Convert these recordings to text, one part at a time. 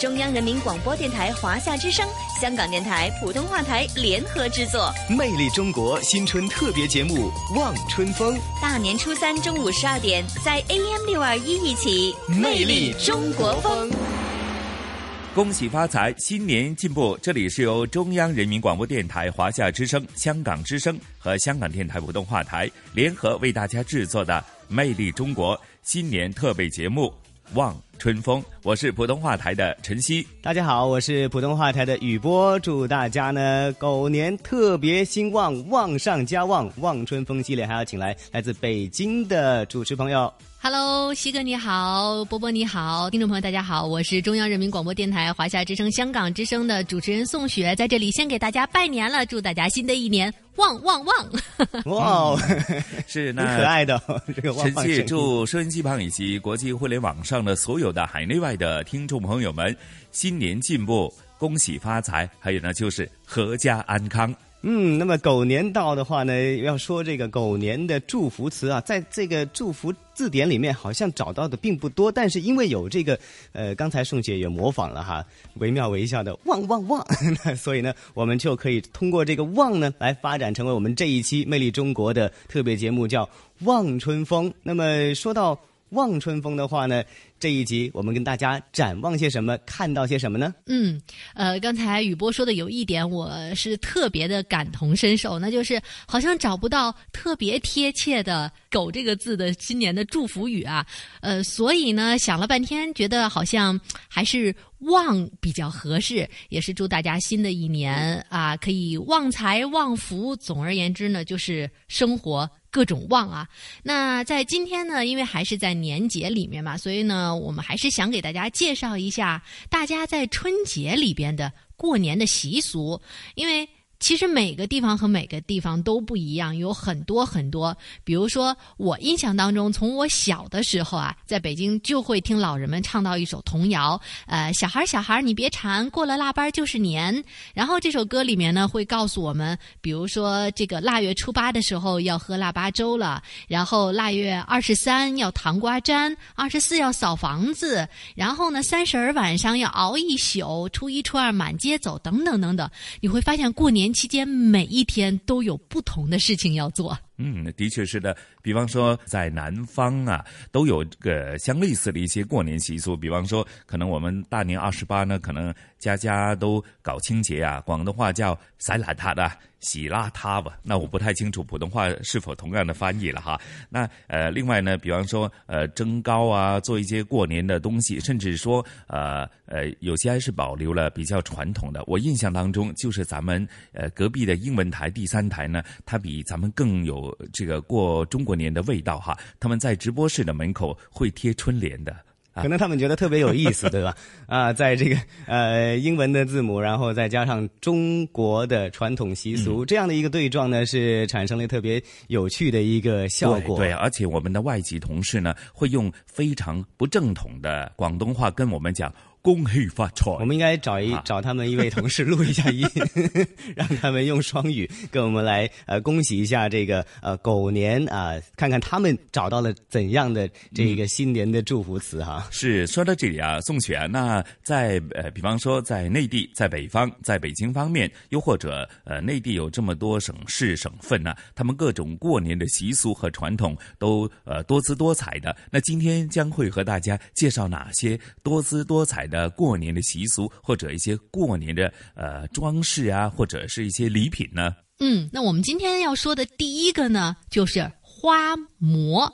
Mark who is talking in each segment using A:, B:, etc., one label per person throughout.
A: 中央人民广播电台华夏之声、香港电台普通话台联合制作，
B: 魅力中国新春特别节目《望春风》，
A: 大年初三中午十二点在 AM 六二一一起，
B: 魅力中国风。
C: 恭喜发财，新年进步！这里是由中央人民广播电台华夏之声、香港之声和香港电台普通话台联合为大家制作的《魅力中国》新年特备节目《望春风》。我是普通话台的晨曦。
D: 大家好，我是普通话台的雨波。祝大家呢狗年特别兴旺，旺上加旺！望春风系列还要请来来自北京的主持朋友。
E: Hello，西哥你好，波波你好，听众朋友大家好，我是中央人民广播电台华夏之声、香港之声的主持人宋雪，在这里先给大家拜年了，祝大家新的一年旺旺旺！
D: 哇哦，
C: 是那
D: 可爱的哦这个旺旺声音
C: 祝收音机旁以及国际互联网上的所有的海内外的听众朋友们新年进步，恭喜发财，还有呢就是阖家安康。
D: 嗯，那么狗年到的话呢，要说这个狗年的祝福词啊，在这个祝福字典里面好像找到的并不多，但是因为有这个呃，刚才宋姐也模仿了哈，惟妙惟肖的旺旺旺，所以呢，我们就可以通过这个旺呢，来发展成为我们这一期《魅力中国》的特别节目，叫望春风。那么说到望春风的话呢，这一集我们跟大家展望些什么，看到些什么呢？
E: 嗯，呃，刚才宇波说的有一点，我是特别的感同身受，那就是好像找不到特别贴切的“狗”这个字的新年的祝福语啊，呃，所以呢，想了半天，觉得好像还是“旺”比较合适，也是祝大家新的一年啊，可以旺财旺福。总而言之呢，就是生活。各种旺啊！那在今天呢，因为还是在年节里面嘛，所以呢，我们还是想给大家介绍一下大家在春节里边的过年的习俗，因为。其实每个地方和每个地方都不一样，有很多很多。比如说，我印象当中，从我小的时候啊，在北京就会听老人们唱到一首童谣，呃，小孩儿小孩儿你别馋，过了腊八就是年。然后这首歌里面呢，会告诉我们，比如说这个腊月初八的时候要喝腊八粥了，然后腊月二十三要糖瓜粘，二十四要扫房子，然后呢三十儿晚上要熬一宿，初一初二满街走，等等等等。你会发现过年期间每一天都有不同的事情要做。
C: 嗯，的确是的。比方说，在南方啊，都有个相类似的一些过年习俗。比方说，可能我们大年二十八呢，可能家家都搞清洁啊，广东话叫“洗邋遢”的。洗邋遢吧，那我不太清楚普通话是否同样的翻译了哈。那呃，另外呢，比方说呃蒸糕啊，做一些过年的东西，甚至说呃呃，有些还是保留了比较传统的。我印象当中，就是咱们呃隔壁的英文台第三台呢，它比咱们更有这个过中国年的味道哈。他们在直播室的门口会贴春联的。
D: 可能他们觉得特别有意思，对吧？啊，在这个呃英文的字母，然后再加上中国的传统习俗，这样的一个对撞呢，是产生了特别有趣的一个效果。
C: 对，对而且我们的外籍同事呢，会用非常不正统的广东话跟我们讲。恭喜发财！
D: 我们应该找一、
C: 啊
D: 找他们一位同事录一下音，让他们用双语跟我们来呃恭喜一下这个呃狗年啊、看看他们找到了怎样的这个新年的祝福词哈。
C: 是说到这里啊，宋雪啊，那在呃，比方说在内地，在北方，在北京方面，又或者呃，内地有这么多省市省份呢、他们各种过年的习俗和传统都呃多姿多彩的。那今天将会和大家介绍哪些多姿多彩的过年的习俗，或者一些过年的呃装饰啊，或者是一些礼品呢？
E: 嗯，那我们今天要说的第一个呢，就是花馍。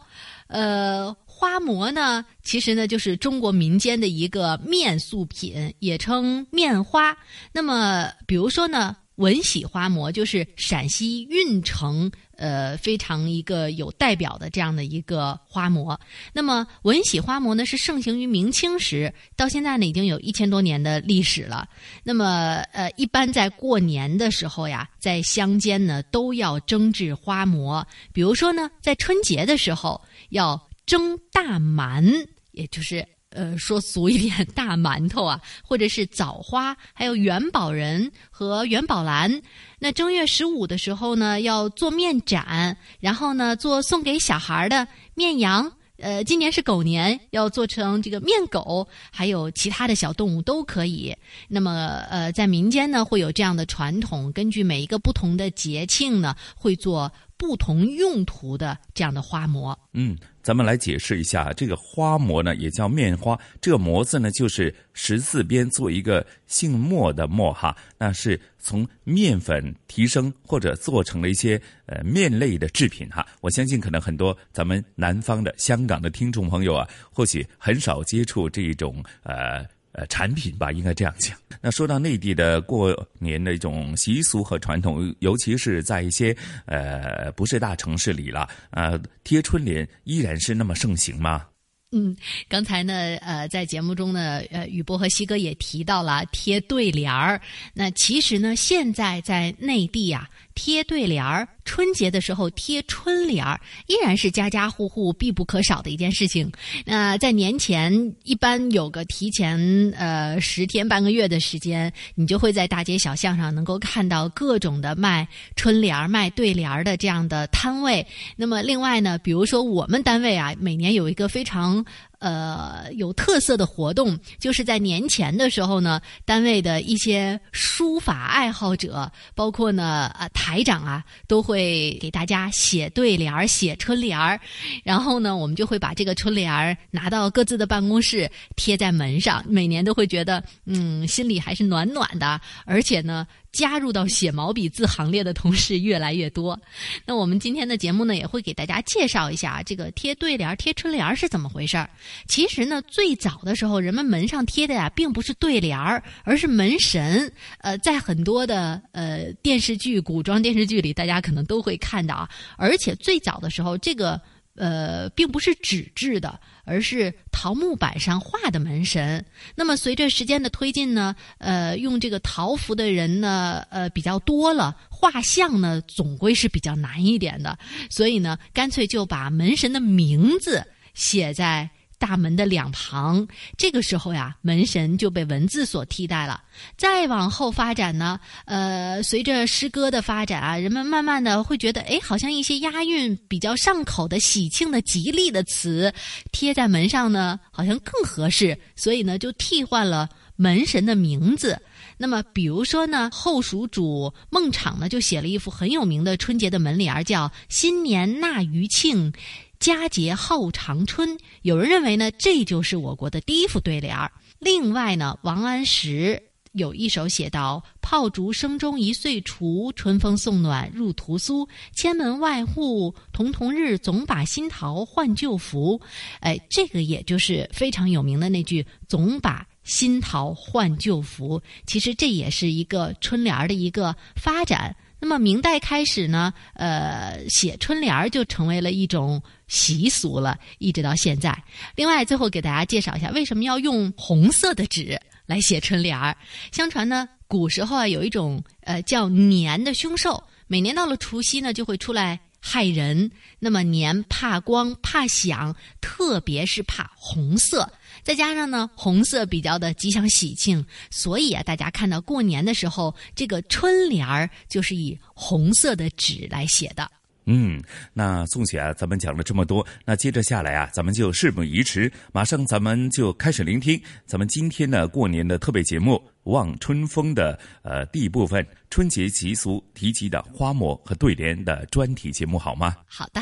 E: 呃，花馍呢，其实呢就是中国民间的一个面塑品，也称面花。那么，比如说呢，文喜花馍就是陕西运城呃非常一个有代表的这样的一个花馍。那么，文喜花馍呢是盛行于明清时，到现在呢已经有一千多年的历史了。那么，呃，一般在过年的时候呀，在乡间呢都要蒸制花馍。比如说呢，在春节的时候要蒸大馒，也就是呃说俗一点，大馒头啊，或者是枣花，还有元宝人和元宝兰。那正月十五的时候呢，要做面展，然后呢做送给小孩的面羊。呃，今年是狗年，要做成这个面狗，还有其他的小动物都可以。那么，呃，在民间呢会有这样的传统，根据每一个不同的节庆呢，会做不同用途的这样的花模。
C: 嗯，咱们来解释一下，这个花馍呢也叫面花，这个馍字呢就是十字边做一个姓莫的莫哈，那是从面粉提升或者做成了一些呃面类的制品哈。我相信可能很多咱们南方的香港的听众朋友啊，或许很少接触这一种呃。呃，产品吧，应该这样讲。那说到内地的过年的一种习俗和传统，尤其是在一些呃不是大城市里了，呃，贴春联依然是那么盛行吗？
E: 嗯，刚才呢，呃，在节目中呢，呃，雨波和西哥也提到了贴对联儿。那其实呢，现在在内地啊。贴对联儿，春节的时候贴春联儿，依然是家家户户必不可少的一件事情。那在年前，一般有个提前呃十天半个月的时间，你就会在大街小巷上能够看到各种的卖春联儿、卖对联儿的这样的摊位。那么另外呢，比如说我们单位啊，每年有一个非常。呃，有特色的活动，就是在年前的时候呢，单位的一些书法爱好者，包括呢，呃，台长啊，都会给大家写对联儿、写春联儿，然后呢，我们就会把这个春联儿拿到各自的办公室贴在门上，每年都会觉得，嗯，心里还是暖暖的，而且呢。加入到写毛笔字行列的同事越来越多，那我们今天的节目呢，也会给大家介绍一下这个贴对联、贴春联是怎么回事儿。其实呢，最早的时候，人们门上贴的呀，并不是对联儿，而是门神。呃，在很多的呃电视剧、古装电视剧里，大家可能都会看到啊。而且最早的时候，这个。呃，并不是纸质的，而是桃木板上画的门神。那么随着时间的推进呢，呃，用这个桃符的人呢，呃，比较多了，画像呢，总归是比较难一点的。所以呢，干脆就把门神的名字写在。大门的两旁，这个时候呀，门神就被文字所替代了。再往后发展呢，呃，随着诗歌的发展啊，人们慢慢的会觉得，哎，好像一些押韵比较上口的、喜庆的、吉利的词贴在门上呢，好像更合适，所以呢，就替换了门神的名字。那么，比如说呢，后蜀主孟昶呢，就写了一幅很有名的春节的门联儿，叫“新年纳余庆”。佳节号长春，有人认为呢，这就是我国的第一副对联儿。另外呢，王安石有一首写道：“炮竹声中一岁除，春风送暖入屠苏。千门万户曈曈日，总把新桃换旧符。”哎，这个也就是非常有名的那句“总把新桃换旧符”。其实这也是一个春联儿的一个发展。那么明代开始呢，呃，写春联儿就成为了一种习俗了，一直到现在。另外，最后给大家介绍一下，为什么要用红色的纸来写春联儿？相传呢，古时候啊，有一种呃叫年的凶兽，每年到了除夕呢，就会出来。害人，那么年怕光怕响，特别是怕红色。再加上呢，红色比较的吉祥喜庆，所以啊，大家看到过年的时候，这个春联儿就是以红色的纸来写的。
C: 嗯，那宋姐啊，咱们讲了这么多，那接着下来啊，咱们就事不宜迟，马上咱们就开始聆听咱们今天的过年的特别节目《望春风》的呃第一部分春节习俗提及的花馍和对联的专题节目，好吗？
E: 好的。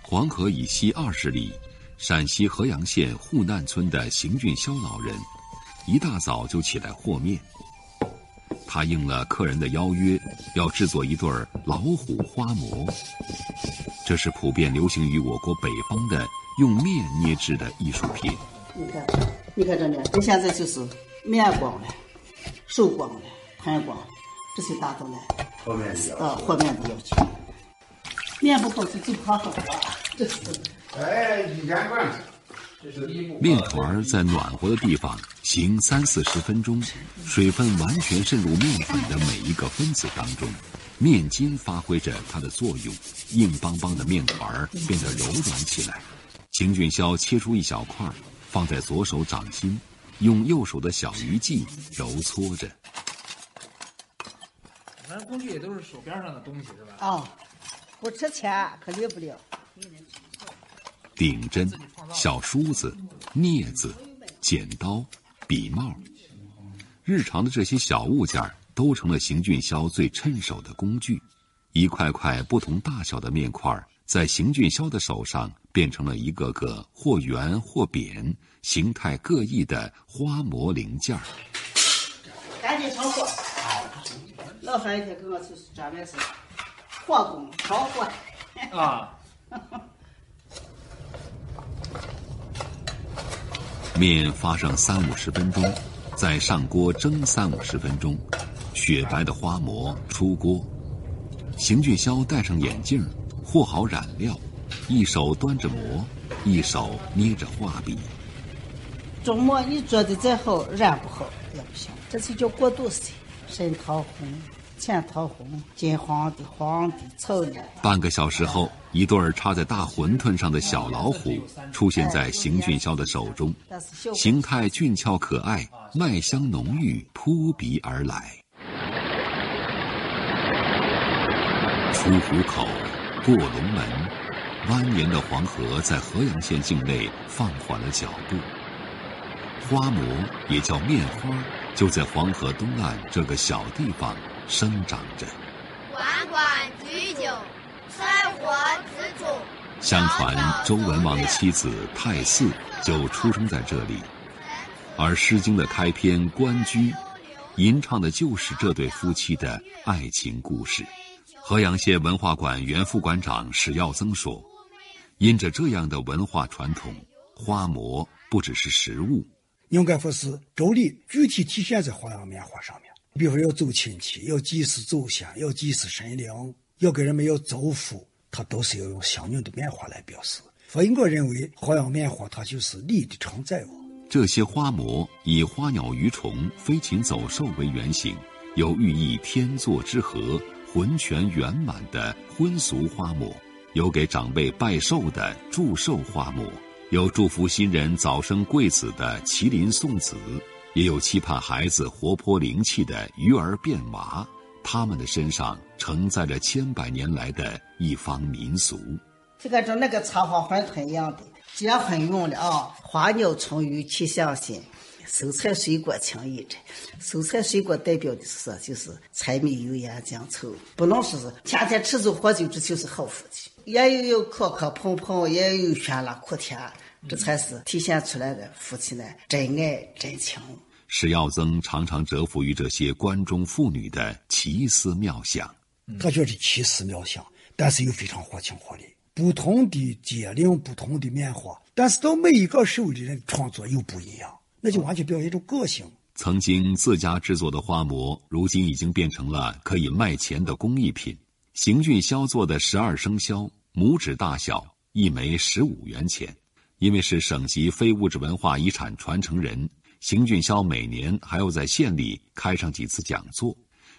F: 黄河以西二十里，陕西合阳县户难村的邢俊霄老人，一大早就起来和面。他应了客人的邀约，要制作一对老虎花馍。这是普遍流行于我国北方的用面捏制的艺术品。
G: 你看，你看这面，这现在就是面光了，手光了，盘光，这些大都来。和面的呃，和面的要求。面不好吃就不好啊，这是。哎，
F: 一点关系。面团在暖和的地方行三四十分钟，水分完全渗入面粉的每一个分子当中，面筋发挥着它的作用，硬邦邦的面团变得柔软起来。邢俊霄切出一小块，放在左手掌心，用右手的小鱼际揉搓着。
H: 反正工具也都是手边上的东西，是吧？
G: 啊，不吃钱可离不了。
F: 顶针、小梳子、镊子、剪刀、笔帽。日常的这些小物件都成了邢俊霄最趁手的工具。一块块不同大小的面块，在邢俊霄的手上变成了一个个或圆或扁、形态各异的花模零件。
G: 赶紧炒火！老三一天跟我就是专门是火工炒火。啊。
F: 面发上三五十分钟，再上锅蒸三五十分钟，雪白的花馍出锅。邢俊霄戴上眼镜，和好染料，一手端着馍，一手捏着画笔。
G: 中模你做的再好，染不好也不行。这就叫过渡色，深桃红、浅桃红、金黄的、黄的、臭的。
F: 半个小时后，一对插在大馄饨上的小老虎出现在邢俊霄的手中，形态俊俏可爱，麦香浓郁，扑鼻而来。出虎口，过龙门，蜿蜒的黄河在合阳县境内放缓了脚步。花馍也叫面花，就在黄河东岸这个小地方生长着。
H: 管管举酒，生活自主。
F: 相传周文王的妻子太姒就出生在这里，而《诗经》的开篇《关雎》，吟唱的就是这对夫妻的爱情故事。河阳县文化馆原副馆长史耀增说：“因着这样的文化传统，花馍不只是食物，
I: 应该说是周礼具体体现在花样面花上面。比如说要走亲戚，要祭祀祖先，要祭祀神灵，要给人们要造福，它都是要用相应的面花来表示。所以我认为花样面花它就是礼的承载物。
F: 这些花模以花鸟鱼虫、飞禽走兽为原型，有寓意天作之合。”浑全圆满的婚俗花模，有给长辈拜寿的祝寿花模，有祝福新人早生贵子的麒麟送子，也有期盼孩子活泼灵气的鱼儿变娃。他们的身上承载着千百年来的一方民俗。
G: 这个跟那个插花馄饨一样的，结婚用的啊，花鸟虫鱼齐相心。蔬菜水果情谊真，蔬菜水果代表的是就是柴米油盐酱醋，不能说是天天吃酒喝酒，这就是好夫妻。也有有磕磕碰碰，也有酸辣苦甜，这才是体现出来的夫妻呢真爱真情。
F: 史耀增常常折服于这些关中妇女的奇思妙想，
I: 他觉得奇思妙想，但是又非常活情活理。不同的节令，不同的面花，但是到每一个手里人创作又不一样。那就完全表现一种个性。
F: 曾经自家制作的花模，如今已经变成了可以卖钱的工艺品。邢俊霄做的十二生肖，拇指大小，一枚十五元钱。因为是省级非物质文化遗产传承人，邢俊霄每年还要在县里开上几次讲座，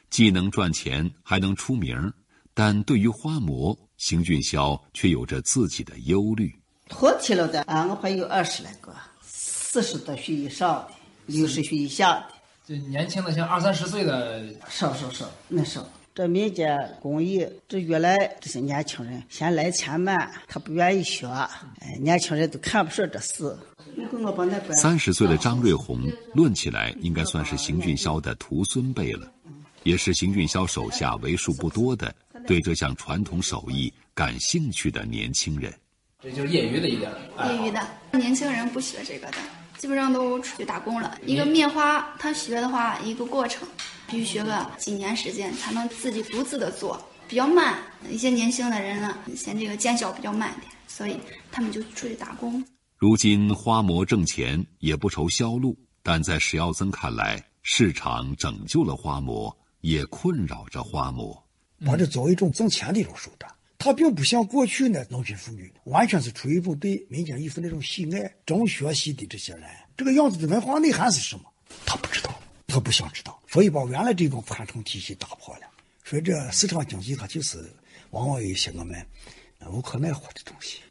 F: 既能赚钱，还能出名。但对于花模，邢俊霄却有着自己的忧虑。
G: 脱体了的，俺我还有二十来个。四十多岁以上的，六十岁以下的，
J: 这年轻的像二三十岁的
G: 少少少，那少。这民间工艺，这越来这些年轻人嫌来钱慢，他不愿意学。哎，年轻人都看不上这事。
F: 三十岁的张瑞红，论起来应该算是邢俊霄的徒孙辈了，也是邢俊霄手下为数不多的对这项传统手艺感兴趣的年轻人。
J: 这就是业余的一点，
H: 业余的年轻人不学这个的。基本上都出去打工了。一个面花，他学的话，一个过程，必须学个几年时间才能自己独自的做，比较慢。一些年轻的人呢，嫌这个见效比较慢点，所以他们就出去打工。
F: 如今花馍挣钱也不愁销路，但在史耀增看来，市场拯救了花馍，也困扰着花馍，
I: 把这作为一种挣钱的一种手段。他并不像过去那农村妇女，完全是出于一种对民间艺术那种喜爱、中学习的这些人。这个样子的文化内涵是什么？他不知道，他不想知道，所以把原来这种传承体系打破了。所以这市场经济，它就是往往有一些我们无可奈何的东西。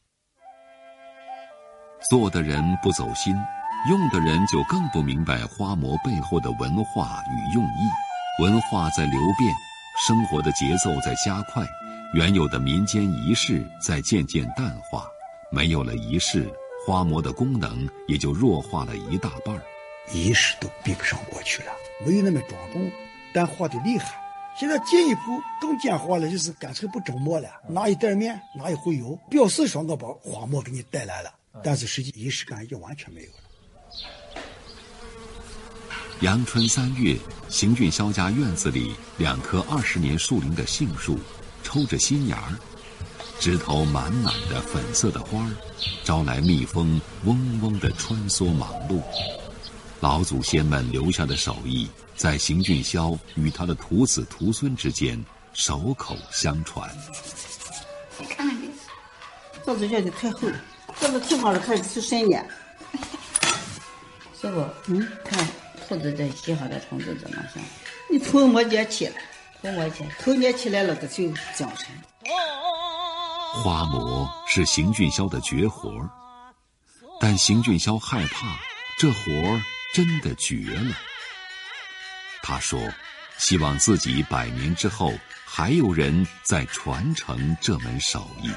F: 做的人不走心，用的人就更不明白花模背后的文化与用意。文化在流变，生活的节奏在加快。原有的民间仪式在渐渐淡化，没有了仪式，花馍的功能也就弱化了一大半
I: 仪式都比不上过去了，没有那么庄重，但化的厉害。现在进一步更简化了，就是干脆不蒸馍了，拿一袋面，拿一壶油，表示说我把花馍给你带来了，但是实际仪式感已经完全没有了。
F: 阳春三月，邢俊霄家院子里两棵二十年树龄的杏树，抽着新芽儿，枝头满满的粉色的花儿，招来蜜蜂嗡嗡的穿梭忙碌。老祖先们留下的手艺，在邢俊霄与他的徒子徒孙之间手口相传。
H: 你看看这，
G: 枣子馅的太厚了，这个挺好的，开始吃三年。
K: 师傅，嗯，看兔子这洗好的虫子怎么样？
G: 你头没年起来，
K: 头没起，
G: 头年起来了，这就江山。
F: 花馍是邢俊霄的绝活但邢俊霄害怕这活儿。真的绝了。他说：“希望自己百年之后还有人在传承这门手艺。”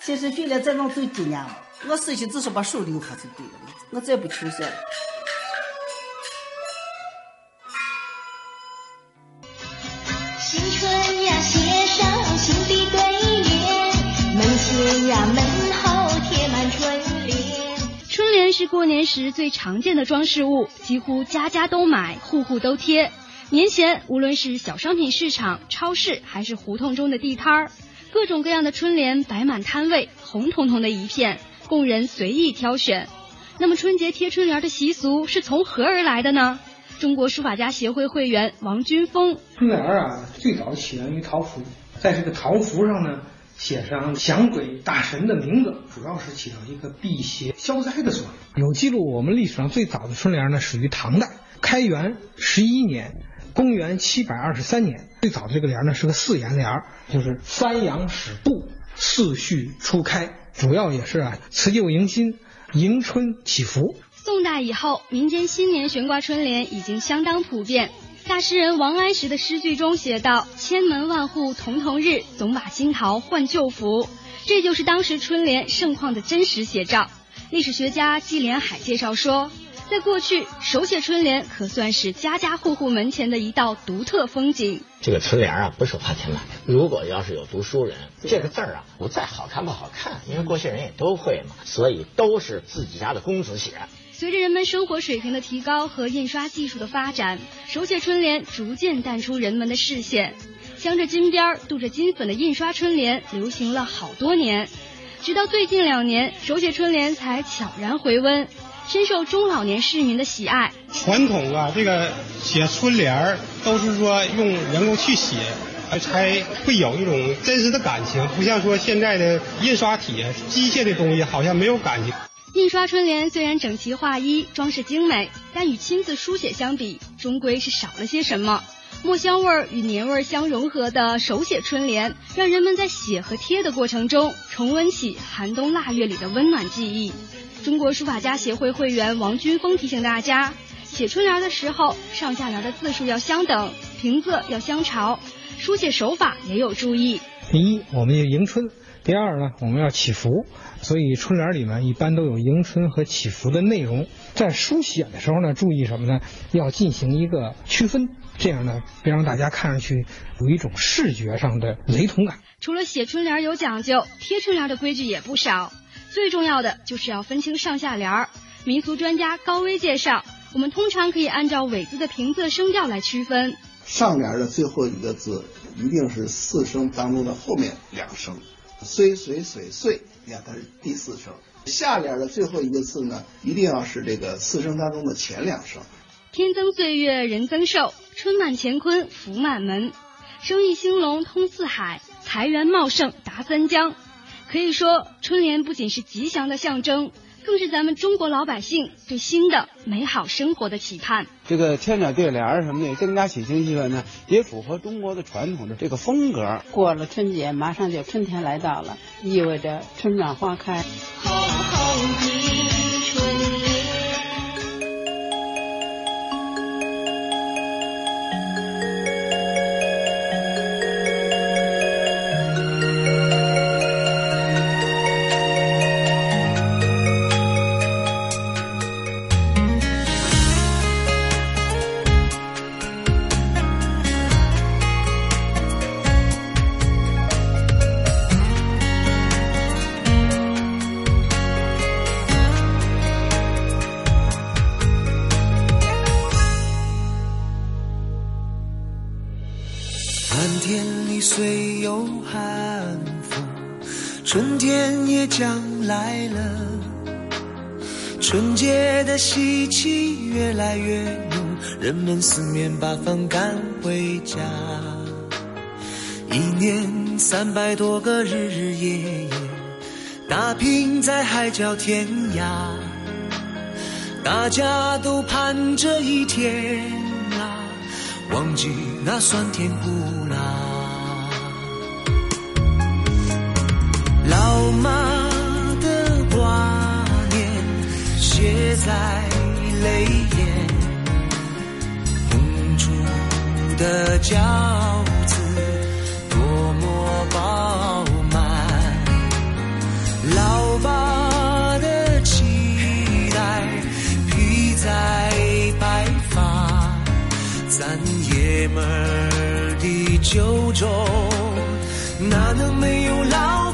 G: 其实训练再能走几年了，我事情只是把手留下就对了，我再不求学了。
L: 过年时最常见的装饰物，几乎家家都买，户户都贴。年前，无论是小商品市场、超市，还是胡同中的地摊儿，各种各样的春联摆满摊位，红彤彤的一片，供人随意挑选。那么，春节贴春联的习俗是从何而来的呢？中国书法家协会会员王军峰：
M: 春联啊，最早起源于桃符，在这个桃符上呢。写上降鬼大神的名字，主要是起到一个辟邪消灾的作用。有记录，我们历史上最早的春联呢，始于唐代开元十一年，公元七百二十三年。最早的这个联呢，是个四言联，就是三阳始布，四序初开，主要也是啊辞旧迎新，迎春祈福。
L: 宋代以后，民间新年悬挂春联已经相当普遍。大诗人王安石的诗句中写道：“千门万户瞳瞳日，总把新桃换旧符。”这就是当时春联盛况的真实写照。历史学家季连海介绍说，在过去，手写春联可算是家家户户门前的一道独特风景。
N: 这个春联啊，不是花钱买的。如果要是有读书人，这个字儿啊，不再好看不好看，因为过去人也都会嘛，所以都是自己家的公子写。
L: 随着人们生活水平的提高和印刷技术的发展，手写春联逐渐淡出人们的视线。镶着金边、镀着金粉的印刷春联流行了好多年，直到最近两年，手写春联才悄然回温，深受中老年市民的喜爱。
O: 传统啊，这个写春联儿都是说用人工去写，才会有一种真实的感情，不像说现在的印刷体、机械的东西，好像没有感情。
L: 印刷春联虽然整齐划一、装饰精美，但与亲自书写相比，终归是少了些什么。墨香味儿与年味儿相融合的手写春联，让人们在写和贴的过程中重温起寒冬腊月里的温暖记忆。中国书法家协会会员王军峰提醒大家，写春联的时候，上下联的字数要相等，平仄要相朝，书写手法也有注意。
M: 第一，我们要迎春；第二呢，我们要祈福。所以春联里面一般都有迎春和祈福的内容，在书写的时候呢，注意什么呢？要进行一个区分，这样呢，别让大家看上去有一种视觉上的雷同感。
L: 除了写春联有讲究，贴春联的规矩也不少。最重要的就是要分清上下联儿。民俗专家高威介绍，我们通常可以按照尾字的平仄声调来区分。
P: 上联的最后一个字一定是四声当中的后面两声。岁岁岁岁，你看它是第四声。下联的最后一个字呢，一定要是这个四声当中的前两声。
L: 天增岁月人增寿，春满乾坤福满门，生意兴隆通四海，财源茂盛达三江。可以说，春联不仅是吉祥的象征。更是咱们中国老百姓对新的美好生活的期盼。
Q: 这个贴鸟对联什么的，增加喜庆气氛呢，也符合中国的传统的这个风格。
K: 过了春节，马上就春天来到了，意味着春暖花开。
R: 三百多个日日夜夜打拼在海角天涯大家都盼着一天啊忘记那酸甜苦辣老妈的挂念写在泪眼红烛的角在白发咱爷们儿的酒盅哪能没有老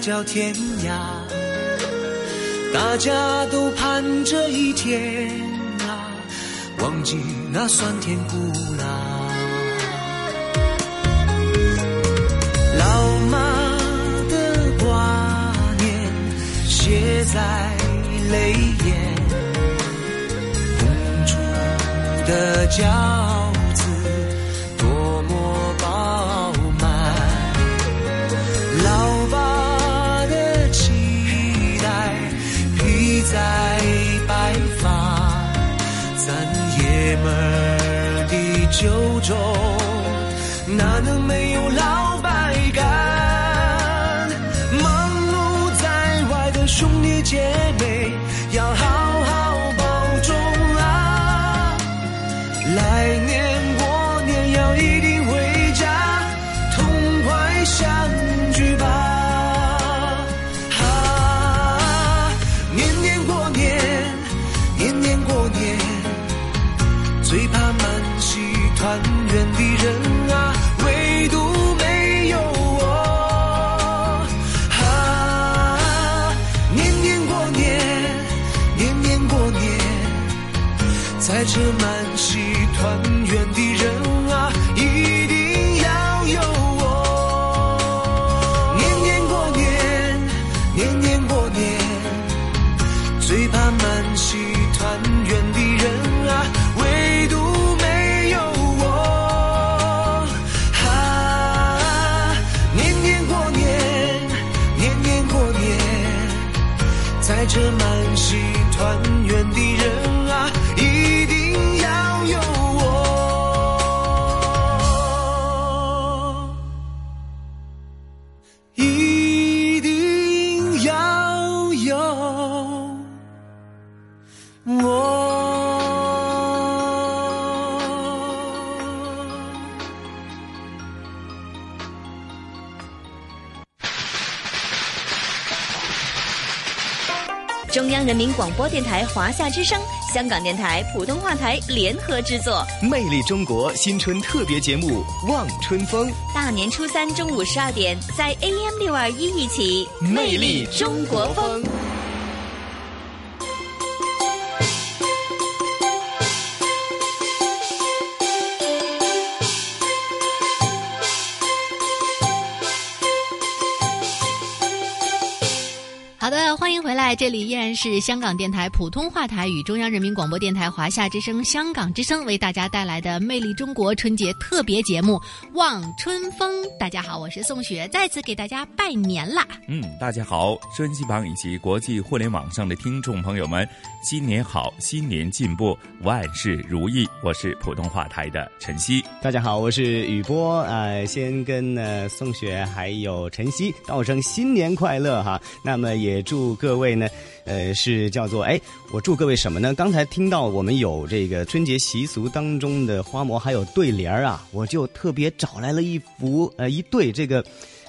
R: 叫天涯。大家都盼着一天啊，忘记那酸甜苦辣。老妈的挂念写在泪眼，公主的骄傲。酒中哪能没
A: 电台华夏之声香港电台普通话台联合制作。
B: 魅力中国新春特别节目望春风。
A: 大年初三中午十二点在 am 六二一一起
B: 魅力中国风。
E: 好的，欢迎回来，这里依然是香港电台普通话台与中央人民广播电台华夏之声、香港之声为大家带来的《魅力中国》春节特别节目《望春风》。大家好，我是宋雪，再次给大家拜年啦！
C: 嗯，大家好，收音机旁以及国际互联网上的听众朋友们，新年好，新年进步，万事如意。我是普通话台的晨曦，
D: 大家好，我是雨波。呃，先跟呃宋雪还有晨曦道声新年快乐哈。那么也祝各位呢，呃，是叫做哎，我祝各位什么呢？刚才听到我们有这个春节习俗当中的花馍还有对联儿啊，我就特别找来了一幅呃一对这个。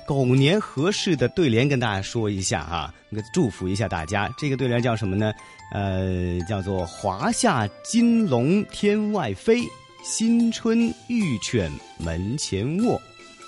D: 狗年合适的对联跟大家说一下哈，祝福一下大家。这个对联叫什么呢？呃，叫做“华夏金龙天外飞，新春玉犬门前卧”。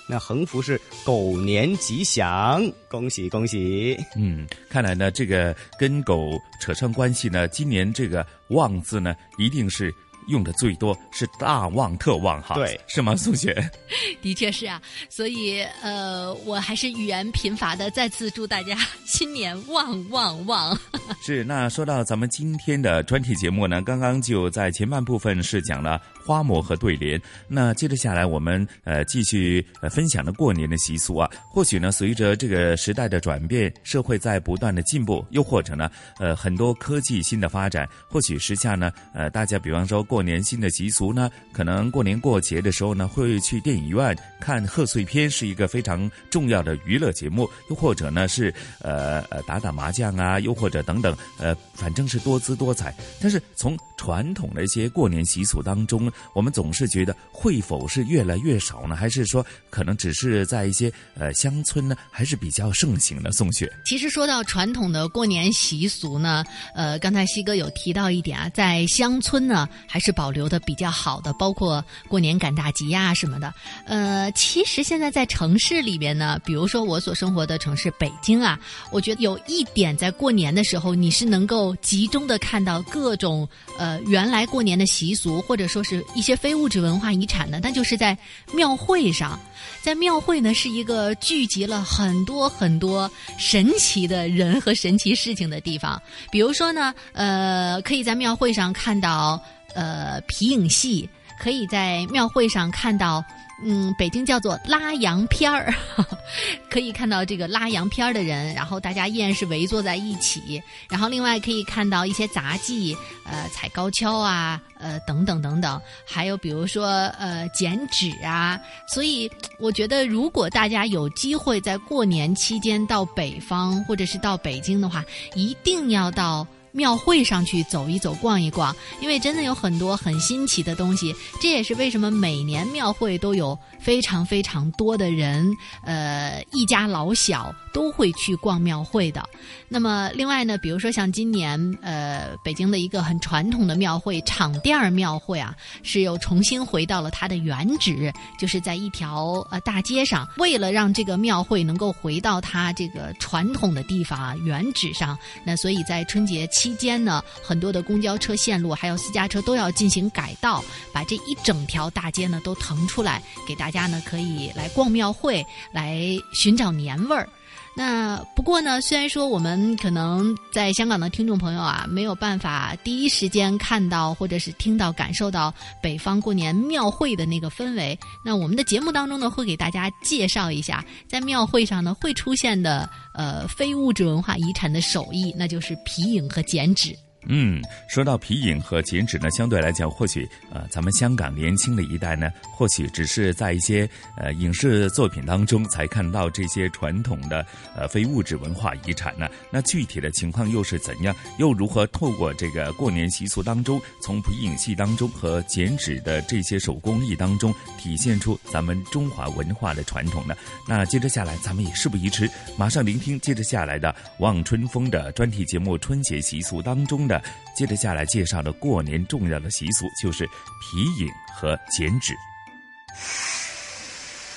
D: 那横幅是“狗年吉祥，恭喜恭喜”。
C: 嗯，看来呢，这个跟狗扯上关系呢，今年这个“旺”字呢，一定是。用的最多是大旺特旺哈，
D: 对，
C: 是吗？宋雪，
E: 的确是啊，所以呃，我还是语言贫乏的，再次祝大家新年旺旺旺。
C: 是，那说到咱们今天的专题节目呢，刚刚就在前半部分是讲了花馍和对联，那接着下来我们呃继续呃分享的过年的习俗啊，或许呢随着这个时代的转变，社会在不断的进步，又或者呢呃很多科技新的发展，或许时下呢呃大家比方说。过年新的习俗呢，可能过年过节的时候呢，会去电影院看贺岁片，是一个非常重要的娱乐节目。又或者呢，是呃呃打打麻将啊，又或者等等，呃，反正是多姿多彩。但是从传统的一些过年习俗当中，我们总是觉得会否是越来越少呢？还是说可能只是在一些呃乡村呢，还是比较盛行的？宋雪，
E: 其实说到传统的过年习俗呢，呃，刚才西哥有提到一点啊，在乡村呢还是是保留的比较好的，包括过年赶大集呀、什么的。呃，其实现在在城市里边呢，比如说我所生活的城市北京啊，我觉得有一点在过年的时候，你是能够集中的看到各种呃原来过年的习俗，或者说是一些非物质文化遗产的，那就是在庙会上。在庙会呢，是一个聚集了很多很多神奇的人和神奇事情的地方。比如说呢，呃，可以在庙会上看到。呃，皮影戏可以在庙会上看到，嗯，北京叫做拉洋片儿，可以看到这个拉洋片儿的人，然后大家依然是围坐在一起，然后另外可以看到一些杂技，呃，踩高跷啊，呃，等等等等，还有比如说呃剪纸啊，所以我觉得如果大家有机会在过年期间到北方或者是到北京的话，一定要到。庙会上去走一走、逛一逛，因为真的有很多很新奇的东西。这也是为什么每年庙会都有非常非常多的人，呃，一家老小都会去逛庙会的。那么，另外呢，比如说像今年，呃，北京的一个很传统的庙会——场店庙会啊，是又重新回到了它的原址，就是在一条呃大街上。为了让这个庙会能够回到它这个传统的地方啊原址上，那所以在春节期间呢，很多的公交车线路还有私家车都要进行改道，把这一整条大街呢都腾出来，给大家呢可以来逛庙会，来寻找年味儿。那不过呢，虽然说我们可能在香港的听众朋友啊，没有办法第一时间看到或者是听到、感受到北方过年庙会的那个氛围，那我们的节目当中呢，会给大家介绍一下，在庙会上呢会出现的呃非物质文化遗产的手艺，那就是皮影和剪纸。
C: 嗯，说到皮影和剪纸呢，相对来讲，或许呃，咱们香港年轻的一代呢，或许只是在一些呃影视作品当中才看到这些传统的呃非物质文化遗产呢。那具体的情况又是怎样？又如何透过这个过年习俗当中，从皮影戏当中和剪纸的这些手工艺当中，体现出咱们中华文化的传统呢？那接着下来，咱们也事不宜迟，马上聆听接着下来的《望春风》的专题节目《春节习俗》当中的。呢，接着下来介绍的过年重要的习俗就是皮影和剪纸。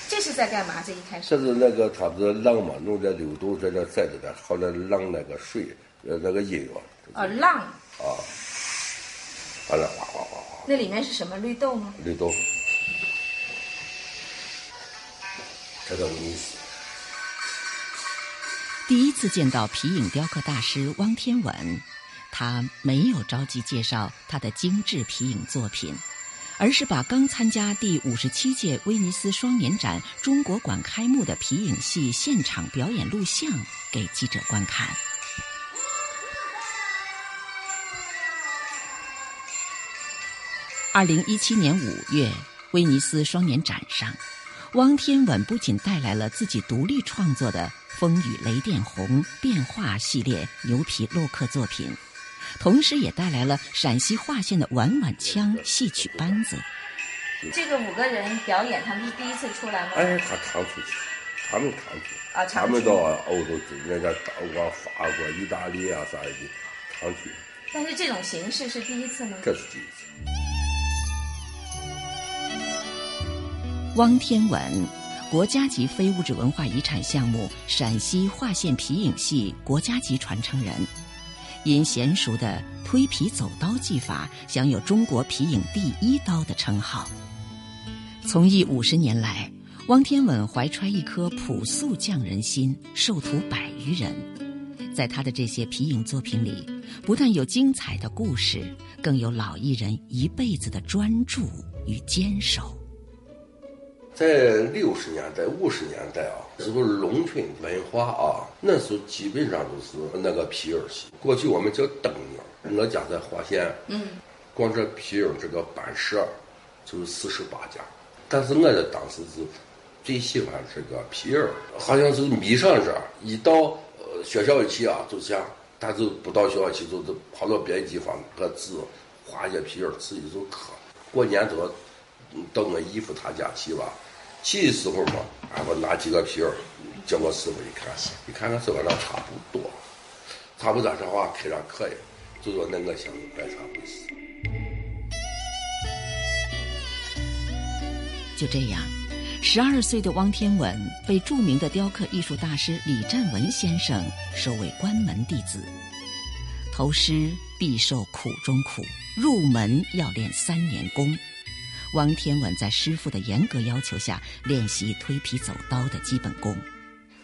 S: 这是在干嘛？这一开始
T: 这是那个他的浪嘛，弄点柳豆在这在着的，好来浪那个水，呃，那个音乐。
S: 哦，浪。
T: 啊。完了，哗哗哗哗。
S: 那里面是什么？绿豆吗？
T: 绿豆。这个意思。
U: 第一次见到皮影雕刻大师汪天文，他没有着急介绍他的精致皮影作品，而是把刚参加第五十七届威尼斯双年展中国馆开幕的皮影戏现场表演录像给记者观看。二零一七年五月，威尼斯双年展上，汪天稳不仅带来了自己独立创作的。风雨雷电红变化系列牛皮镂刻作品，同时也带来了陕西华县的碗碗腔戏曲班子。
S: 这个五个人表演，他们是第一次出来吗？
T: 哎，他常出去，他们唱去
S: 啊，
T: 他们到欧洲去，人家德国、法国、意大利啊啥的常去。
S: 但是这种形式是第一次吗？
T: 这是第一次。
U: 汪天文。国家级非物质文化遗产项目陕西华县皮影戏国家级传承人，因娴熟的推皮走刀技法，享有中国皮影第一刀的称号。从艺五十年来，汪天稳怀揣一颗朴素匠人心，授徒百余人。在他的这些皮影作品里，不但有精彩的故事，更有老艺人一辈子的专注与坚守。
T: 在六十年代、五十年代啊，时候农村文化啊，那时候基本上都是那个皮影戏。过去我们叫灯影。我家在华县，嗯，光这皮影这个班社就是四十八家。但是我在当时是最喜欢这个皮影，好像是迷上这。一到呃学校一去啊，就像，但是不到学校去，就是跑到别的地方搁纸画些皮影，自己就刻。过年都要到我姨夫他家去吧。去的时候嘛，俺我拿几个皮儿，叫我师傅一看，一看俺师傅那差不多，差不多这话开上可以，就说那我想白差不。
U: 就这样，十二岁的汪天文被著名的雕刻艺术大师李占文先生收为关门弟子。投师必受苦中苦，入门要练三年功。王天稳在师傅的严格要求下练习推皮走刀的基本功。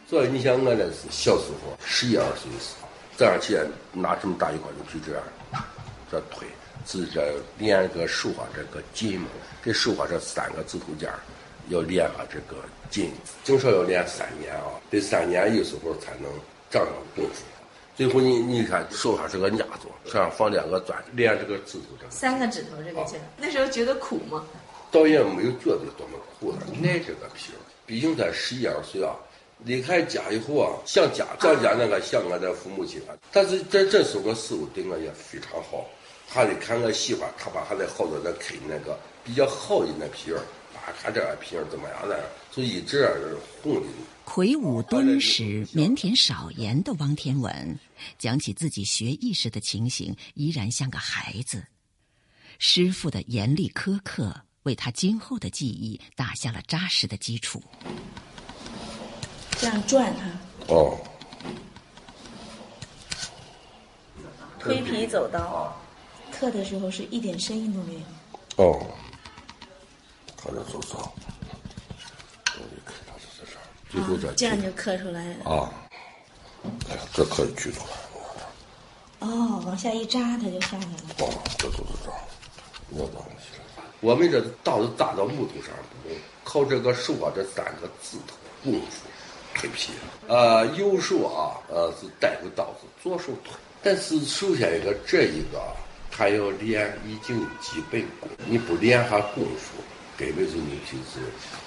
T: 所以你想我那是小时候十一二岁的时候，早上起来拿这么大一块牛皮这样，这推，是这练个手上这个劲嘛。这手上这三个指头尖要练啊这个劲，至少要练三年啊。这三年有时候才能长上功夫。最后你你看手上是个夹子，手上放两个钻，连这个指头这。
S: 三个指头这个劲，那时候觉得苦吗？
T: 倒也没有觉得多么苦的，耐这个皮儿。毕竟才十一二岁啊，离开家以后啊，想家想家那个想我的父母亲啊。但是在这时候我师傅对我也非常好，他得看我喜欢，他把还得好多的开那个比较好的那皮儿，啊，看这个皮儿怎么样呢？就一直红的。
U: 魁梧敦实、腼腆少言的汪天文，讲起自己学艺时的情形，依然像个孩子。师傅的严厉苛刻，为他今后的技艺打下了扎实的基础。
S: 这样转哈。
T: 哦。
S: 推皮走刀，刻的时候是一点声音都没有。
T: 哦。他在走刀。最后这
S: 这样就刻出来了
T: 啊！哎呀，这可以锯出来。
S: 哦，往下一扎，它就下来了。
T: 哦，这就是这样，我东西了。我们这刀子扎到木头上不，靠这个手啊，这三个指头功夫推皮。呃，右手啊，呃是带着刀子，左手推。但是首先一个这一个，他要练已经基本功，你不练下功夫。根本是牛皮是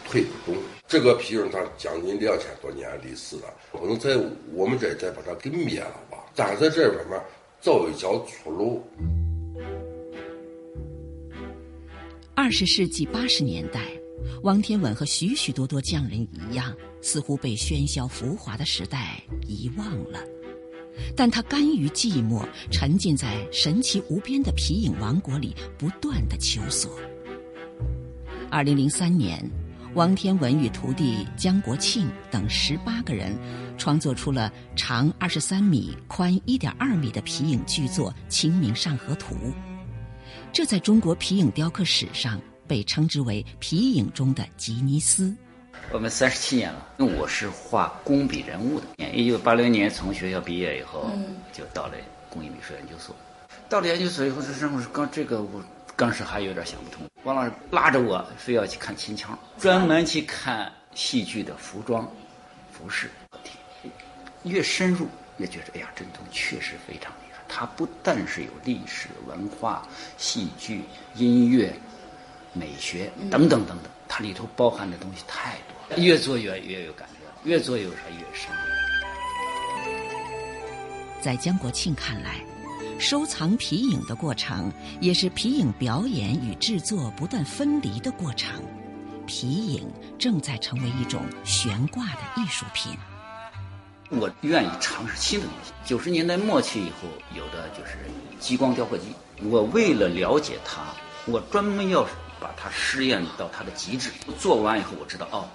T: 推不动，这个皮影它将近两千多年历史了，不能在我们这再把它给灭了吧？咱在这边面找一条出路。
U: 二十世纪八十年代，王天稳和许许多多匠人一样，似乎被喧嚣浮华的时代遗忘了。但他甘于寂寞，沉浸在神奇无边的皮影王国里，不断的求索。二零零三年，王天文与徒弟江国庆等十八个人创作出了长二十三米、宽一点二米的皮影巨作《清明上河图》。这在中国皮影雕刻史上被称之为皮影中的吉尼斯。
V: 我们三十七年了，因为我是画工笔人物的。一九八零年从学校毕业以后，就到了工艺美术研究所。到了研究所以后，这生活是刚这个我当时还有点想不通。王老师拉着我非要去看秦腔，专门去看戏剧的服装、服饰。越深入越觉得，哎呀，这东西确实非常厉害。它不但是有历史文化、戏剧、音乐、美学等等等等，它里头包含的东西太多了。越做越越有感觉，越做越啥越深。
U: 在江国庆看来，收藏皮影的过程也是皮影表演与制作不断分离的过程。皮影正在成为一种悬挂的艺术品。
V: 我愿意尝试新的东西。九十年代末期以后，有的就是激光雕刻机。我为了了解它，我专门要把它试验到它的极致。做完以后，我知道哦，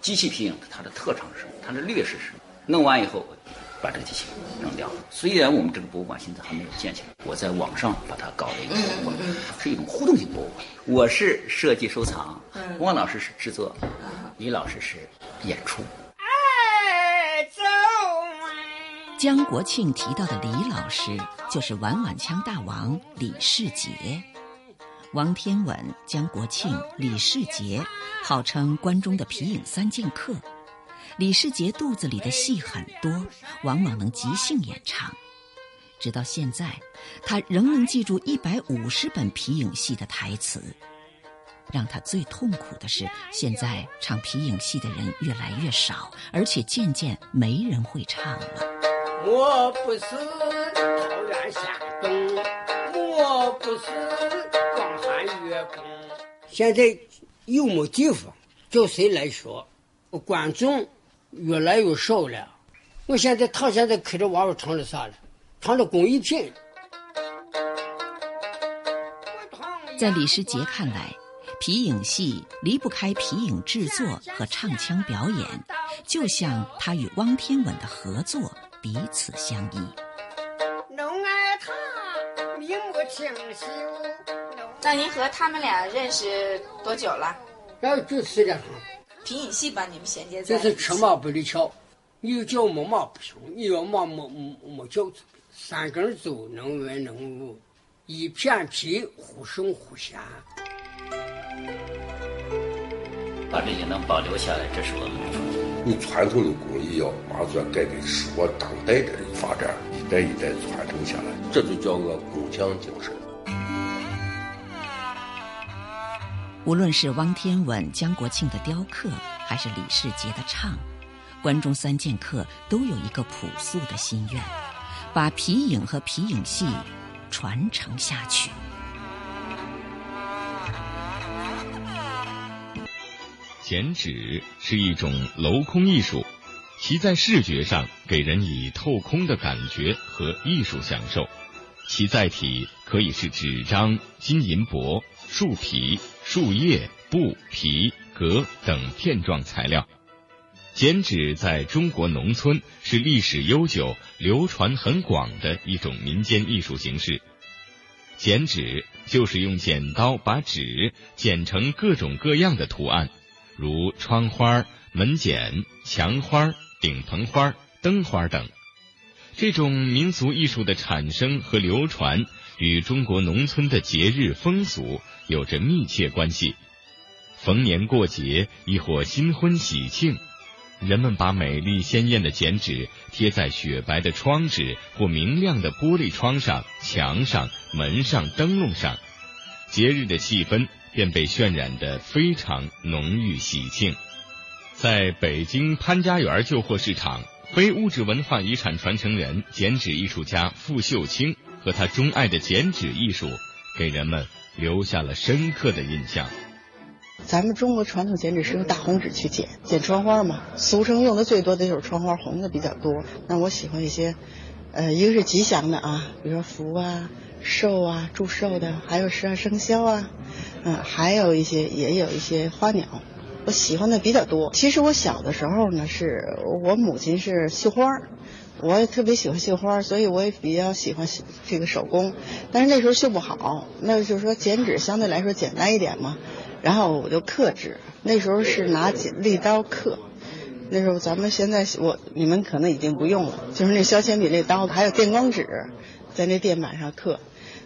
V: 机器皮影它的特长是什么，它的劣势是什么。弄完以后，把这个机器扔掉。虽然我们这个博物馆现在还没有建起来，我在网上把它搞了一个博物馆，是一种互动性博物馆。我是设计收藏，汪老师是制作，李老师是演出。
U: 江国庆提到的李老师，就是碗碗腔大王李世杰。王天稳、江国庆、李世杰，号称关中的皮影三剑客。李世杰肚子里的戏很多，往往能即兴演唱。直到现在，他仍能记住一百五十本皮影戏的台词。让他最痛苦的是，现在唱皮影戏的人越来越少，而且渐渐没人会唱了。
W: 我不是桃园县东，我不是广寒月宫。现在又没地方，叫谁来说？观众越来越少了。我现在他现在开着娃娃唱的啥了？唱的工艺品。
U: 在李世杰看来，皮影戏离不开皮影制作和唱腔表演，就像他与汪天稳的合作。彼此相依。
X: 那您和他们俩认识多久了？
W: 那就时间长。
X: 皮影戏把你们衔接在
W: 就是车马不离桥，你有脚没马不行，你要马没没没脚三根走能文能武，一片皮互胜互贤。
V: 把这些能保留下来，这是我们的初衷。
T: 你传统的工艺要马上改给使我当代的发展，一代一代传承下来，这就叫个工匠精神。
U: 无论是汪天稳、江国庆的雕刻，还是李世杰的唱，关中三剑客都有一个朴素的心愿：把皮影和皮影戏传承下去。
Y: 剪纸是一种镂空艺术，其在视觉上给人以透空的感觉和艺术享受。其载体可以是纸张、金银箔、树皮、树叶、布、皮、革等片状材料。剪纸在中国农村是历史悠久、流传很广的一种民间艺术形式。剪纸就是用剪刀把纸剪成各种各样的图案。如窗花、门剪、墙花、顶棚花、灯花等，这种民俗艺术的产生和流传与中国农村的节日风俗有着密切关系。逢年过节，亦或新婚喜庆，人们把美丽鲜艳的剪纸贴在雪白的窗纸或明亮的玻璃窗上、墙上、门上、灯笼上，节日的气氛。便被渲染得非常浓郁喜庆。在北京潘家园旧货市场，非物质文化遗产传承人、剪纸艺术家傅秀清和他钟爱的剪纸艺术，给人们留下了深刻的印象。
Z: 咱们中国传统剪纸是用大红纸去剪，剪窗花嘛，俗称用的最多的就是窗花红的比较多。那我喜欢一些呃，一个是吉祥的啊，比如说福啊、寿啊、祝寿的，还有十二生肖啊，嗯，还有一些也有一些花鸟，我喜欢的比较多。其实我小的时候呢，是我母亲是绣花儿，我也特别喜欢绣花，所以我也比较喜欢这个手工。但是那时候绣不好，那就是说剪纸相对来说简单一点嘛，然后我就刻纸。那时候是拿剪立刀刻。那时候咱们现在我你们可能已经不用了，就是那削铅笔那刀，还有电光纸，在那垫板上刻。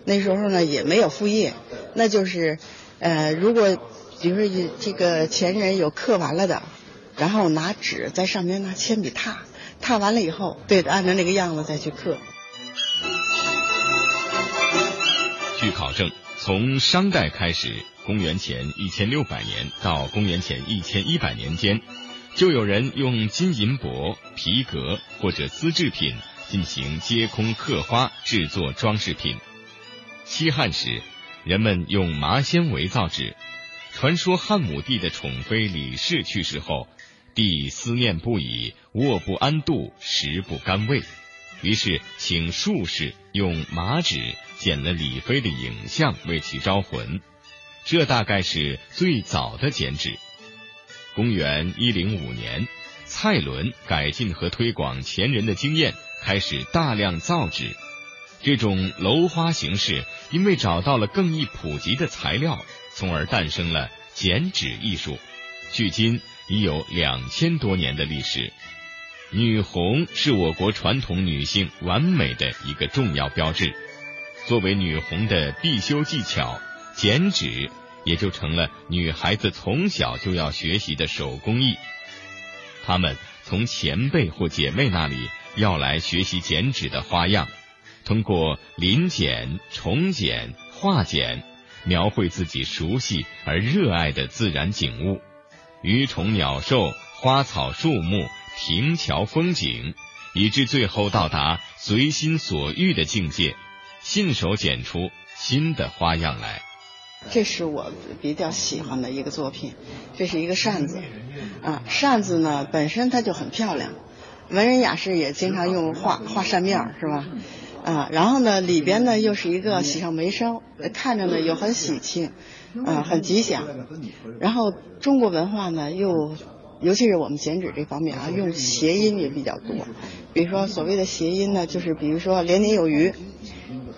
Z: 那时候呢也没有复印，那就是呃，如果比如说这个前人有刻完了的，然后拿纸在上面拿铅笔踏，看完了以后，对，按照那个样子再去刻。
Y: 据考证，从商代开始，公元前一千六百年到公元前一千一百年间。就有人用金银箔、皮革或者丝制品进行接空刻花，制作装饰品。西汉时，人们用麻纤维造纸。传说汉武帝的宠妃李氏去世后，帝思念不已，卧不安度，食不甘味，于是请术士用麻纸剪了李妃的影像为其招魂。这大概是最早的剪纸。公元一零五年，蔡伦改进和推广前人的经验，开始大量造纸。这种镂花形式因为找到了更易普及的材料，从而诞生了剪纸艺术。距今已有两千多年的历史。女红是我国传统女性完美的一个重要标志。作为女红的必修技巧，剪纸。也就成了女孩子从小就要学习的手工艺。她们从前辈或姐妹那里要来学习剪纸的花样，通过临剪、重剪、化剪，描绘自己熟悉而热爱的自然景物，鱼虫鸟兽、花草树木、亭桥风景，以致最后到达随心所欲的境界，信手剪出新的花样来。
Z: 这是我比较喜欢的一个作品，这是一个扇子，啊，扇子呢本身它就很漂亮，文人雅士也经常用画画扇面是吧？啊，然后呢里边呢又是一个喜上眉梢，看着呢又很喜庆，啊，很吉祥。然后中国文化呢又，尤其是我们剪纸这方面啊，用谐音也比较多，比如说所谓的谐音呢，就是比如说连年有余。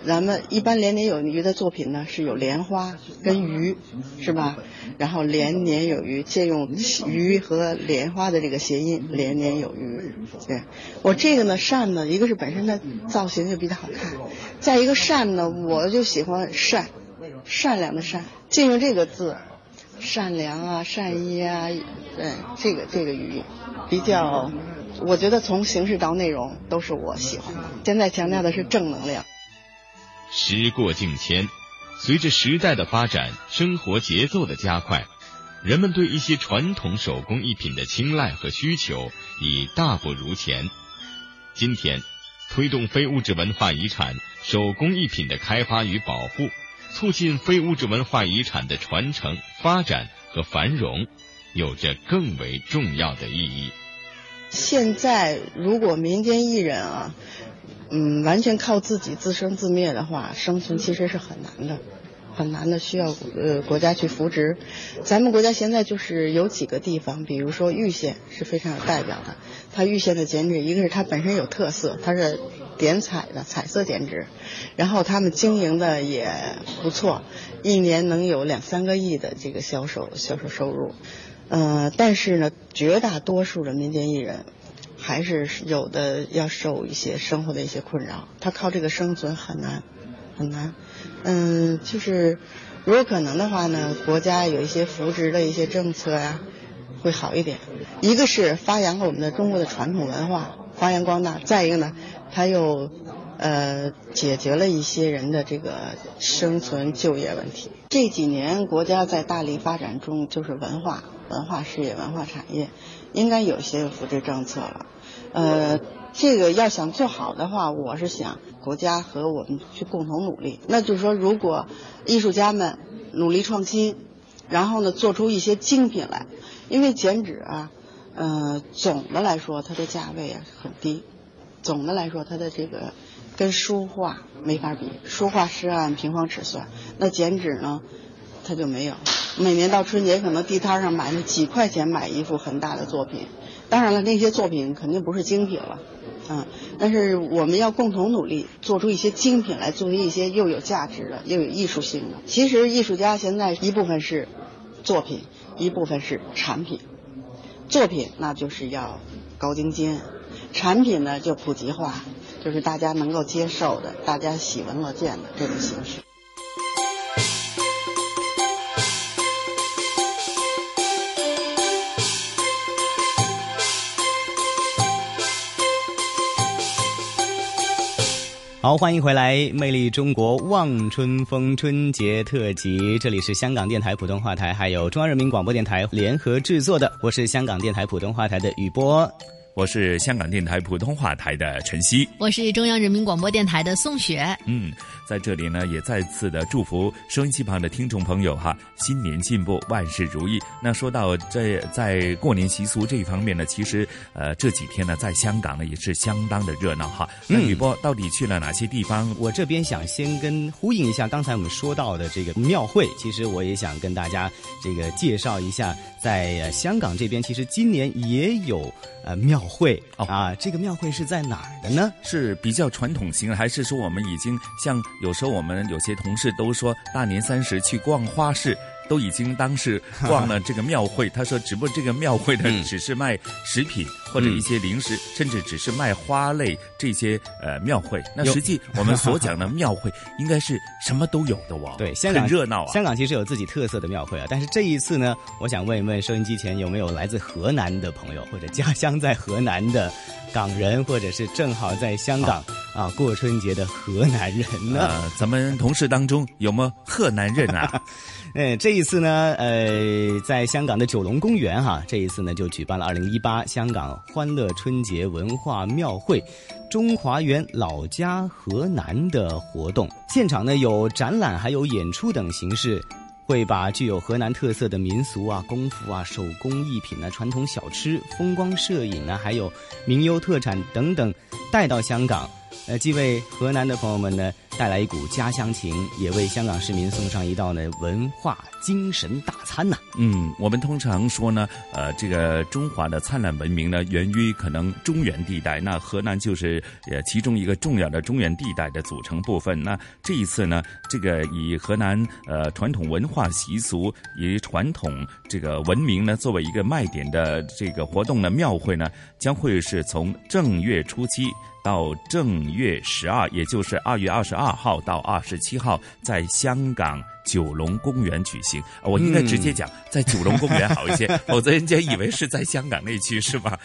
Z: 咱们一般连年有余的作品呢，是有莲花跟鱼，是吧？然后连年有余，借用鱼和莲花的这个谐音，连年有余。对我这个呢，扇呢，一个是本身的造型就比较好看，再一个扇呢，我就喜欢善，善良的善，借用这个字，善良啊，善意啊，对，这个这个语比较，我觉得从形式到内容都是我喜欢的。现在强调的是正能量。
Y: 时过境迁，随着时代的发展，生活节奏的加快，人们对一些传统手工艺品的青睐和需求已大不如前。今天，推动非物质文化遗产手工艺品的开发与保护，促进非物质文化遗产的传承、发展和繁荣，有着更为重要的意义。
Z: 现在，如果民间艺人啊。嗯，完全靠自己自生自灭的话，生存其实是很难的，很难的，需要呃国家去扶植。咱们国家现在就是有几个地方，比如说玉县是非常有代表的。它玉县的剪纸，一个是它本身有特色，它是点彩的彩色剪纸，然后他们经营的也不错，一年能有两三个亿的这个销售销售收入。呃，但是呢，绝大多数的民间艺人。还是有的要受一些生活的一些困扰，他靠这个生存很难很难。嗯，就是如果可能的话呢，国家有一些扶植的一些政策呀，会好一点。一个是发扬了我们的中国的传统文化，发扬光大；再一个呢，他又呃解决了一些人的这个生存就业问题。这几年国家在大力发展中，就是文化文化事业、文化产业。应该有些扶持政策了，呃，这个要想做好的话，我是想国家和我们去共同努力。那就是说，如果艺术家们努力创新，然后呢，做出一些精品来，因为剪纸啊，呃，总的来说它的价位啊很低，总的来说，它的这个跟书画没法比，书画是按平方尺算，那剪纸呢，它就没有。每年到春节，可能地摊上买那几块钱买一幅很大的作品，当然了，那些作品肯定不是精品了，嗯，但是我们要共同努力，做出一些精品来，做出一些又有价值的、又有艺术性的。其实艺术家现在一部分是作品，一部分是产品。作品那就是要高精尖，产品呢就普及化，就是大家能够接受的、大家喜闻乐见的这种形式。
D: 好，欢迎回来，《魅力中国望春风》春节特辑，这里是香港电台普通话台，还有中央人民广播电台联合制作的，我是香港电台普通话台的雨波。
C: 我是香港电台普通话台的陈曦，
E: 我是中央人民广播电台的宋雪。
C: 嗯，在这里呢，也再次的祝福收音机旁的听众朋友哈，新年进步，万事如意。那说到这，在过年习俗这一方面呢，其实呃这几天呢，在香港呢也是相当的热闹哈。那雨波到底去了哪些地方？
D: 我这边想先跟呼应一下刚才我们说到的这个庙会，其实我也想跟大家这个介绍一下，在香港这边，其实今年也有呃庙。会啊，这个庙会是在哪儿的呢？
C: 是比较传统型，还是说我们已经像有时候我们有些同事都说大年三十去逛花市？都已经当是 逛了这个庙会，他说，只不过这个庙会呢，只是卖食品或者一些零食，甚至只是卖花类这些呃庙会。那实际我们所讲的庙会，应该是什么都有的哇。
D: 对，香港
C: 热闹啊。
D: 香港其实有自己特色的庙会啊，但是这一次呢，我想问一问收音机前有没有来自河南的朋友，或者家乡在河南的港人，或者是正好在香港啊过春节的河南人呢？
C: 咱们同事当中有没有河南人啊？
D: 嗯，这一次呢，呃，在香港的九龙公园哈，这一次呢就举办了二零一八香港欢乐春节文化庙会——中华园老家河南的活动。现场呢有展览，还有演出等形式，会把具有河南特色的民俗啊、功夫啊、手工艺品啊、传统小吃、风光摄影啊，还有名优特产等等带到香港。呃，既为河南的朋友们呢带来一股家乡情，也为香港市民送上一道呢文化精神大餐呐。
C: 嗯，我们通常说呢，呃，这个中华的灿烂文明呢，源于可能中原地带，那河南就是呃其中一个重要的中原地带的组成部分。那这一次呢，这个以河南呃传统文化习俗以传统这个文明呢作为一个卖点的这个活动呢，庙会呢将会是从正月初七。到正月十二，也就是二月二十二号到二十七号，在香港九龙公园举行。我应该直接讲在九龙公园好一些，否则人家以为是在香港那区，是吧？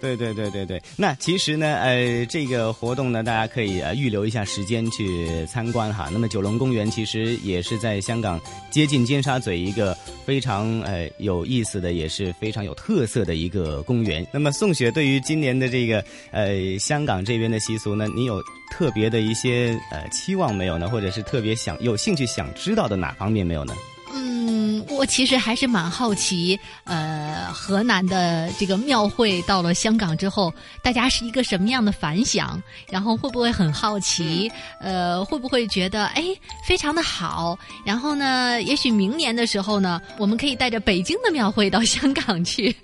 D: 对对对对对，那其实呢，呃，这个活动呢，大家可以呃预留一下时间去参观哈。那么九龙公园其实也是在香港接近尖沙咀一个非常呃有意思的，也是非常有特色的一个公园。那么宋雪对于今年的这个呃香港这边的习俗呢，你有特别的一些呃期望没有呢？或者是特别想有兴趣想知道的哪方面没有呢？
E: 我其实还是蛮好奇，呃，河南的这个庙会到了香港之后，大家是一个什么样的反响？然后会不会很好奇？呃，会不会觉得哎，非常的好？然后呢，也许明年的时候呢，我们可以带着北京的庙会到香港去。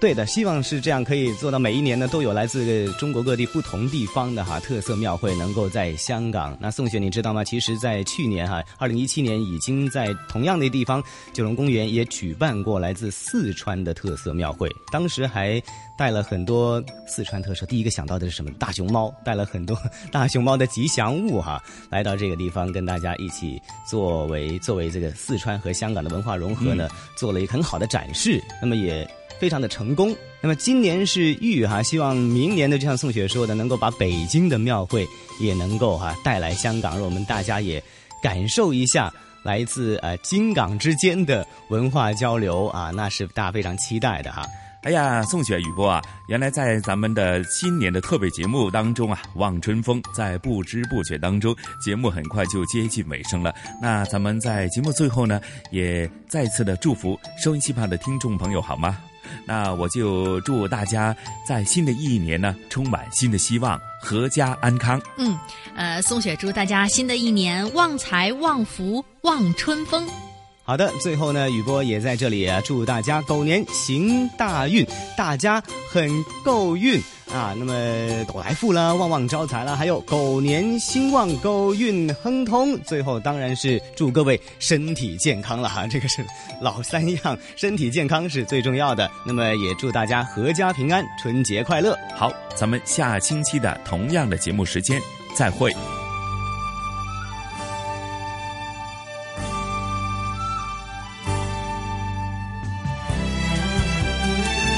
D: 对的，希望是这样，可以做到每一年呢都有来自中国各地不同地方的哈特色庙会能够在香港。那宋雪你知道吗？其实，在去年哈，二零一七年已经在同样的地方九龙公园也举办过来自四川的特色庙会，当时还带了很多四川特色。第一个想到的是什么？大熊猫，带了很多大熊猫的吉祥物哈，来到这个地方跟大家一起作为作为这个四川和香港的文化融合呢，做了一个很好的展示。那么也。非常的成功。那么今年是玉哈，希望明年的就像宋雪说的，能够把北京的庙会也能够哈带来香港，让我们大家也感受一下来自呃京港之间的文化交流啊，那是大家非常期待的哈。
C: 哎呀，宋雪雨波啊，原来在咱们的新年的特别节目当中啊，望春风在不知不觉当中，节目很快就接近尾声了。那咱们在节目最后呢，也再次的祝福收音机旁的听众朋友，好吗？那我就祝大家在新的一年呢，充满新的希望，阖家安康。
E: 嗯，呃，宋雪祝大家新的一年旺财、旺福、旺春风。
D: 好的，最后呢，雨波也在这里啊，祝大家狗年行大运，大家很够运啊！那么狗来富了，旺旺招财了，还有狗年兴旺，狗运亨通。最后当然是祝各位身体健康了哈，这个是老三样，身体健康是最重要的。那么也祝大家阖家平安，春节快乐。
C: 好，咱们下星期的同样的节目时间再会。